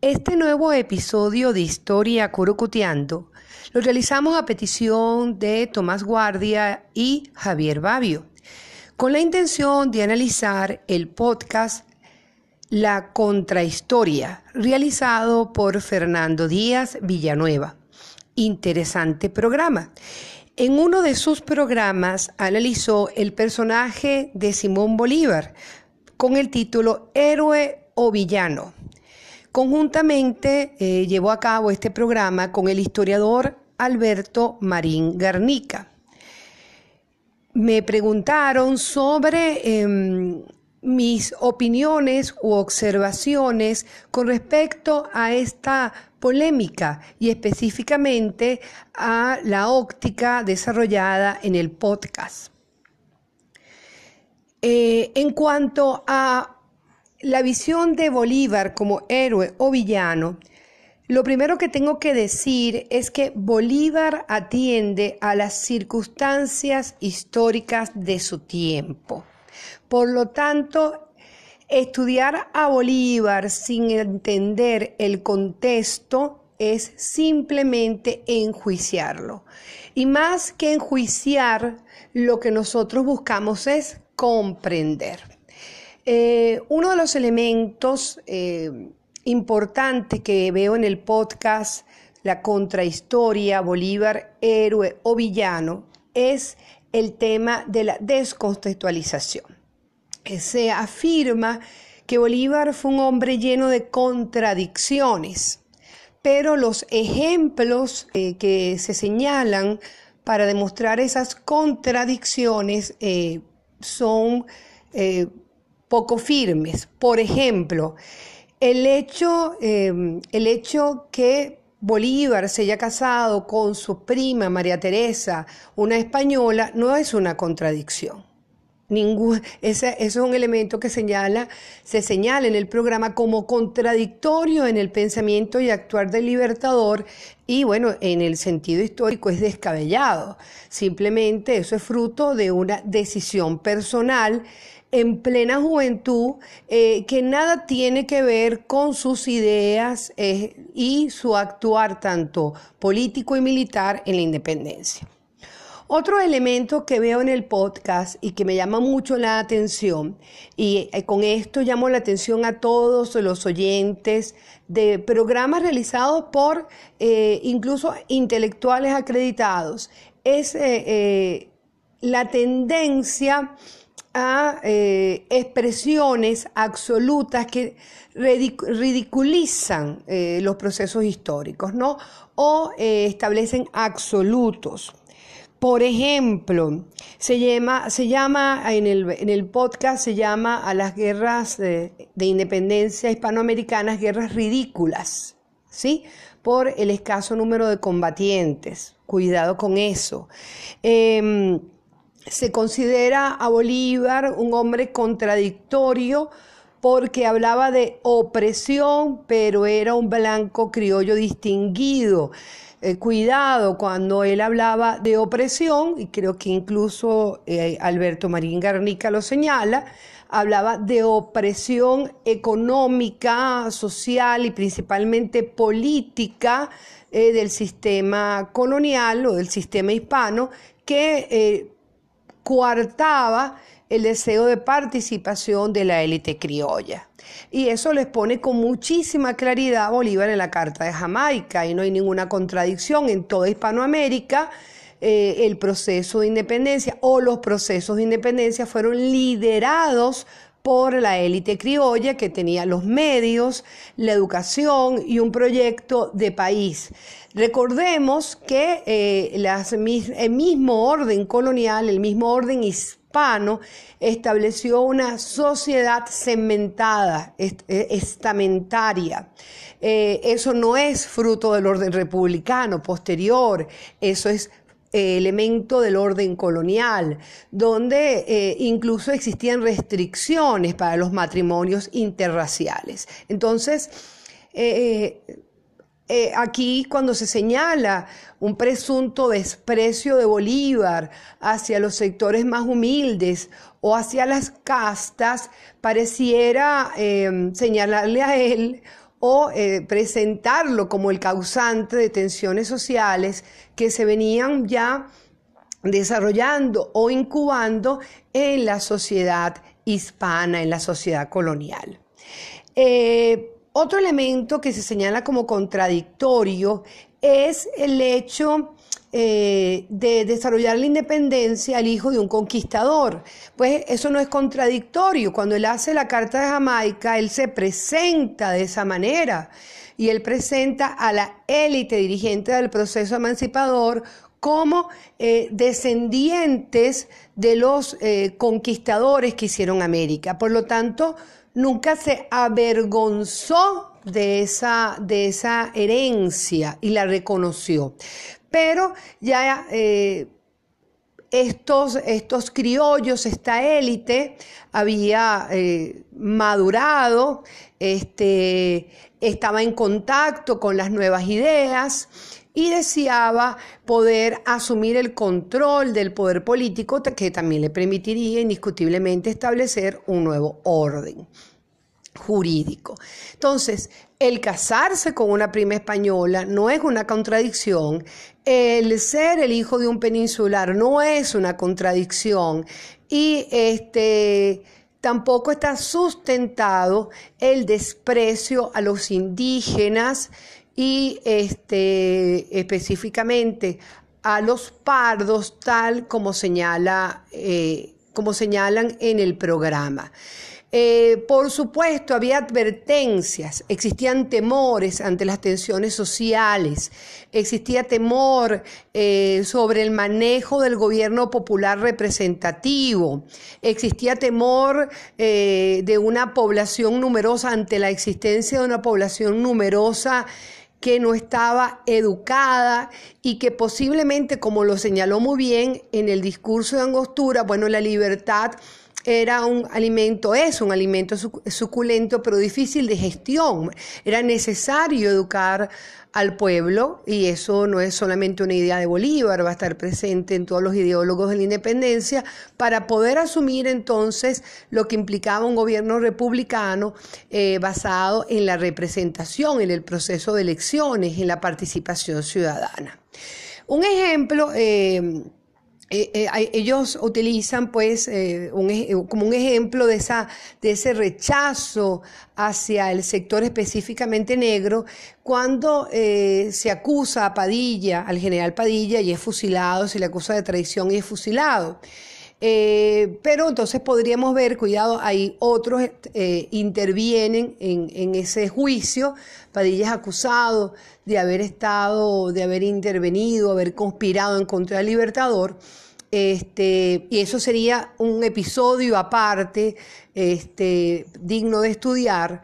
Este nuevo episodio de Historia Curucuteando lo realizamos a petición de Tomás Guardia y Javier Babio, con la intención de analizar el podcast La Contrahistoria, realizado por Fernando Díaz Villanueva. Interesante programa. En uno de sus programas analizó el personaje de Simón Bolívar con el título Héroe o Villano Conjuntamente eh, llevó a cabo este programa con el historiador Alberto Marín Garnica. Me preguntaron sobre em, mis opiniones u observaciones con respecto a esta polémica y específicamente a la óptica desarrollada en el podcast. Eh, en cuanto a la visión de Bolívar como héroe o villano, lo primero que tengo que decir es que Bolívar atiende a las circunstancias históricas de su tiempo. Por lo tanto, estudiar a Bolívar sin entender el contexto es simplemente enjuiciarlo. Y más que enjuiciar, lo que nosotros buscamos es comprender. Eh, uno de los elementos eh, importantes que veo en el podcast La contrahistoria, Bolívar, héroe o villano, es el tema de la descontextualización. Se afirma que Bolívar fue un hombre lleno de contradicciones, pero los ejemplos eh, que se señalan para demostrar esas contradicciones son poco firmes. Por ejemplo, el hecho, eh, el hecho que Bolívar se haya casado con su prima María Teresa, una española, no es una contradicción. Ningún, ese, es un elemento que señala, se señala en el programa como contradictorio en el pensamiento y actuar del libertador y bueno, en el sentido histórico es descabellado. Simplemente eso es fruto de una decisión personal en plena juventud eh, que nada tiene que ver con sus ideas eh, y su actuar tanto político y militar en la independencia. Otro elemento que veo en el podcast y que me llama mucho la atención, y eh, con esto llamo la atención a todos los oyentes de programas realizados por incluso intelectuales acreditados, es la tendencia a eh, expresiones absolutas que ridiculizan eh, los procesos históricos, ¿no? O eh, establecen absolutos. Por ejemplo, se llama, se llama en, el, podcast, se llama a las guerras de, de independencia hispanoamericanas guerras ridículas, ¿sí? Por el escaso número de combatientes. Cuidado con eso. Em, se considera a Bolívar un hombre contradictorio porque hablaba de opresión, pero era un blanco criollo distinguido. Eh, cuidado cuando él hablaba de opresión, y creo que incluso eh, Alberto Marín Garnica lo señala, hablaba de opresión económica, social y principalmente política eh, del sistema colonial o del sistema hispano que coartaba el deseo de participación de la élite criolla. Y eso les pone con muchísima claridad a Bolívar en la Carta de Jamaica y no hay ninguna contradicción en toda Hispanoamérica. Eh, el proceso de independencia o los procesos de independencia fueron liderados por la élite criolla que tenía los medios, la educación y un proyecto de país. Recordemos que eh, el mismo orden colonial, el mismo orden hispano, estableció una sociedad cementada, eh, estamentaria. Eh, eso no es fruto del orden republicano posterior, eso es elemento del orden colonial, donde incluso existían restricciones para los matrimonios interraciales. Entonces, eh, aquí cuando se señala un presunto desprecio de Bolívar hacia los sectores más humildes o hacia las castas, pareciera señalarle a él o eh, presentarlo como el causante de tensiones sociales que se venían ya desarrollando o incubando en la sociedad hispana, en la sociedad colonial. Eh, otro elemento que se señala como contradictorio es el hecho eh, de desarrollar la independencia al hijo de un conquistador. Pues eso no es contradictorio. Cuando él hace la Carta de Jamaica, él se presenta de esa manera y él presenta a la élite dirigente del proceso emancipador como eh, descendientes de los eh, conquistadores que hicieron América. Por lo tanto, nunca se avergonzó de esa, de esa herencia y la reconoció. Pero ya eh, estos, estos, criollos, esta élite, había eh, madurado, este, estaba en contacto con las nuevas ideas y deseaba poder asumir el control del poder político que también le permitiría indiscutiblemente establecer un nuevo orden jurídico. Entonces, el casarse con una prima española no es una contradicción, el ser el hijo de un peninsular no es una contradicción y este tampoco está sustentado el desprecio a los indígenas y este específicamente a los pardos tal como señala eh, como señalan en el programa. Eh, por supuesto, había advertencias, existían temores ante las tensiones sociales, existía temor eh, sobre el manejo del gobierno popular representativo, existía temor eh, de una población numerosa ante la existencia de una población numerosa que no estaba educada y que posiblemente, como lo señaló muy bien en el discurso de Angostura, bueno, la libertad era un alimento, es un alimento suculento, pero difícil de gestión. Era necesario educar al pueblo y eso no es solamente una idea de Bolívar, va a estar presente en todos los ideólogos de la independencia para poder asumir entonces lo que implicaba un gobierno republicano eh, basado en la representación, en el proceso de elecciones, en la participación ciudadana. Un ejemplo... Eh, eh, eh, ellos utilizan pues eh, como un ejemplo de, esa, de ese rechazo hacia el sector específicamente negro cuando se acusa a Padilla, al general Padilla, y es fusilado, se le acusa de traición y es fusilado. Pero entonces podríamos ver, cuidado, hay otros intervienen en, en, ese juicio. Padilla es acusado de haber estado, de haber intervenido, haber conspirado en contra del Libertador. Este, y eso sería un episodio aparte, este, digno de estudiar.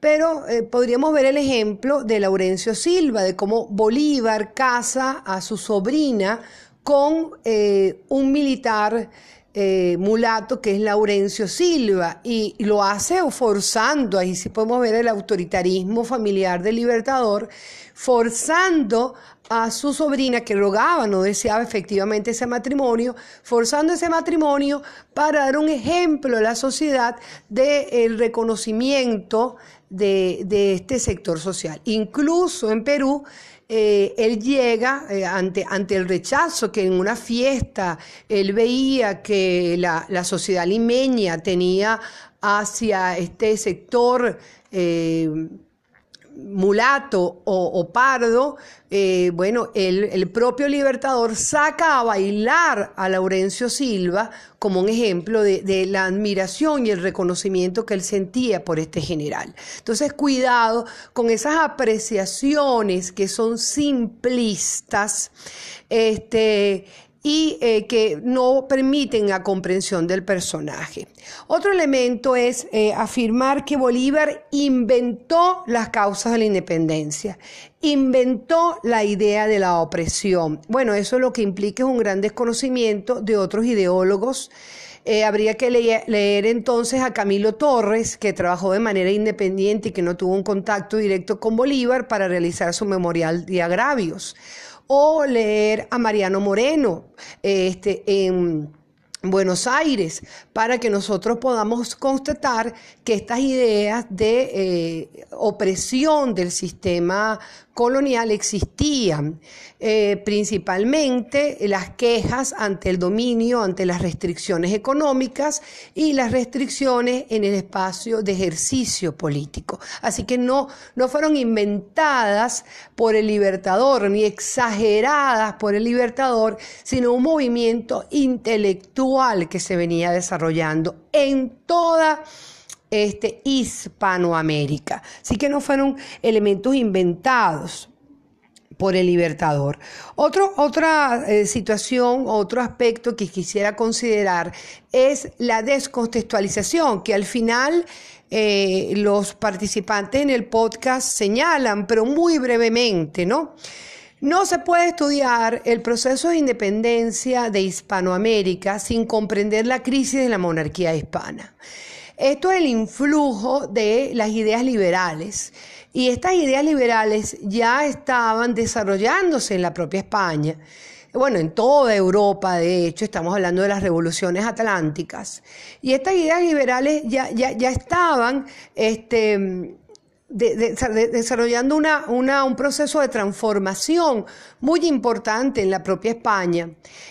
Pero eh, podríamos ver el ejemplo de Laurencio Silva, de cómo Bolívar casa a su sobrina con eh, un militar eh, mulato que es Laurencio Silva y, lo hace forzando, ahí sí podemos ver el autoritarismo familiar del libertador, forzando a su sobrina que rogaba, no deseaba efectivamente ese matrimonio, forzando ese matrimonio para dar un ejemplo a la sociedad del reconocimiento de, este sector social. Incluso en Perú, eh, él llega eh, ante, ante el rechazo que en una fiesta él veía que la, la sociedad limeña tenía hacia este sector eh, mulato o, pardo, eh, bueno, el, propio Libertador saca a bailar a Laurencio Silva como un ejemplo de, de, la admiración y el reconocimiento que él sentía por este general. Entonces, cuidado con esas apreciaciones que son simplistas, este, y eh, que no permiten la comprensión del personaje. Otro elemento es eh, afirmar que Bolívar inventó las causas de la independencia, inventó la idea de la opresión. Bueno, eso lo que implica es un gran desconocimiento de otros ideólogos. Eh, habría que leer, leer, entonces a Camilo Torres, que trabajó de manera independiente y que no tuvo un contacto directo con Bolívar para realizar su memorial de agravios o leer a Mariano Moreno este, en Buenos Aires para que nosotros podamos constatar que estas ideas de eh, opresión del sistema colonial existían, eh, principalmente las quejas ante el dominio, ante las restricciones económicas y las restricciones en el espacio de ejercicio político. Así que no, no fueron inventadas por el libertador ni exageradas por el libertador, sino un movimiento intelectual que se venía desarrollando en toda este, Hispanoamérica. Así que no fueron elementos inventados por el libertador. otra eh, situación, otro aspecto que quisiera considerar es la descontextualización, que al final eh, los participantes en el podcast señalan, pero muy brevemente, ¿no? No se puede estudiar el proceso de independencia de Hispanoamérica sin comprender la crisis de la monarquía hispana. Esto es el influjo de las ideas liberales. Y estas ideas liberales ya estaban desarrollándose en la propia España. Bueno, en toda Europa, de hecho, estamos hablando de las revoluciones atlánticas. Y estas ideas liberales ya, ya, estaban este, desarrollando un proceso de transformación muy importante en la propia España,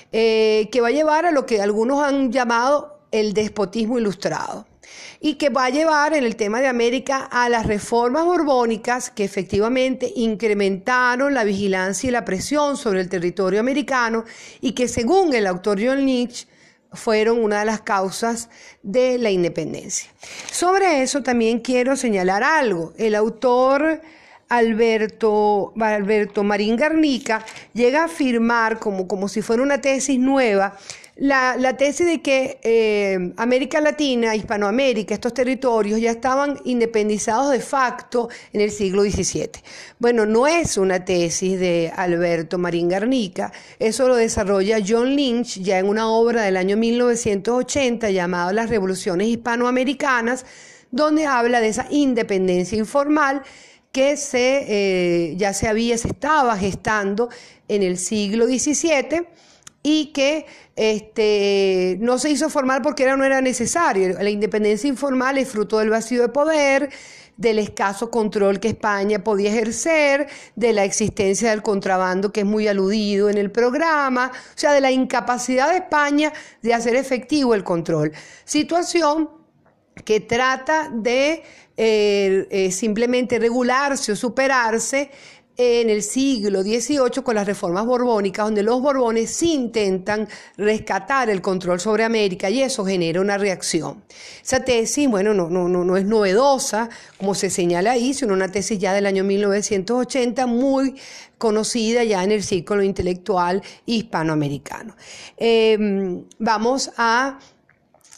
eh, que va a llevar a lo que algunos han llamado el despotismo ilustrado y que va a llevar en el tema de América a las reformas borbónicas que efectivamente incrementaron la vigilancia y la presión sobre el territorio americano y que según el autor John Lynch fueron una de las causas de la independencia. Sobre eso también quiero señalar algo. El autor Alberto, Alberto Marín Garnica llega a afirmar como, como si fuera una tesis nueva la, tesis de que eh, América Latina, Hispanoamérica, estos territorios ya estaban independizados de facto en el siglo XVII. Bueno, no es una tesis de Alberto Marín Garnica, eso lo desarrolla John Lynch ya en una obra del año 1980 llamada Las Revoluciones Hispanoamericanas, donde habla de esa independencia informal que se, eh, ya se había, se estaba gestando en el siglo XVII y que este, no se hizo formal porque era, no era necesario. La independencia informal es fruto del vacío de poder, del escaso control que España podía ejercer, de la existencia del contrabando que es muy aludido en el programa, o sea, de la incapacidad de España de hacer efectivo el control. Situación que trata de eh, eh, simplemente regularse o superarse en el siglo XVIII con las reformas borbónicas, donde los borbones intentan rescatar el control sobre América y eso genera una reacción. Esa tesis, bueno, no, no, no, es novedosa, como se señala ahí, sino una tesis ya del año 1980, muy conocida ya en el círculo intelectual hispanoamericano. Em, vamos a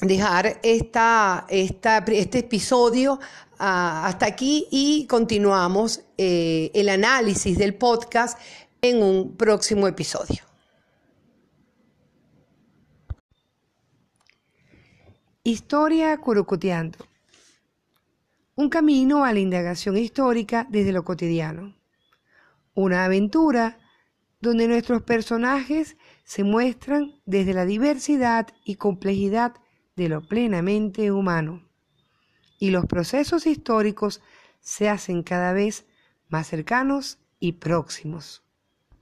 dejar esta, este episodio ah, hasta aquí y continuamos eh, el análisis del podcast en un próximo episodio. Historia Curucuteando. Un camino a la indagación histórica desde lo cotidiano. Una aventura donde nuestros personajes se muestran desde la diversidad y complejidad de lo plenamente humano. Y los procesos históricos se hacen cada vez más cercanos y próximos.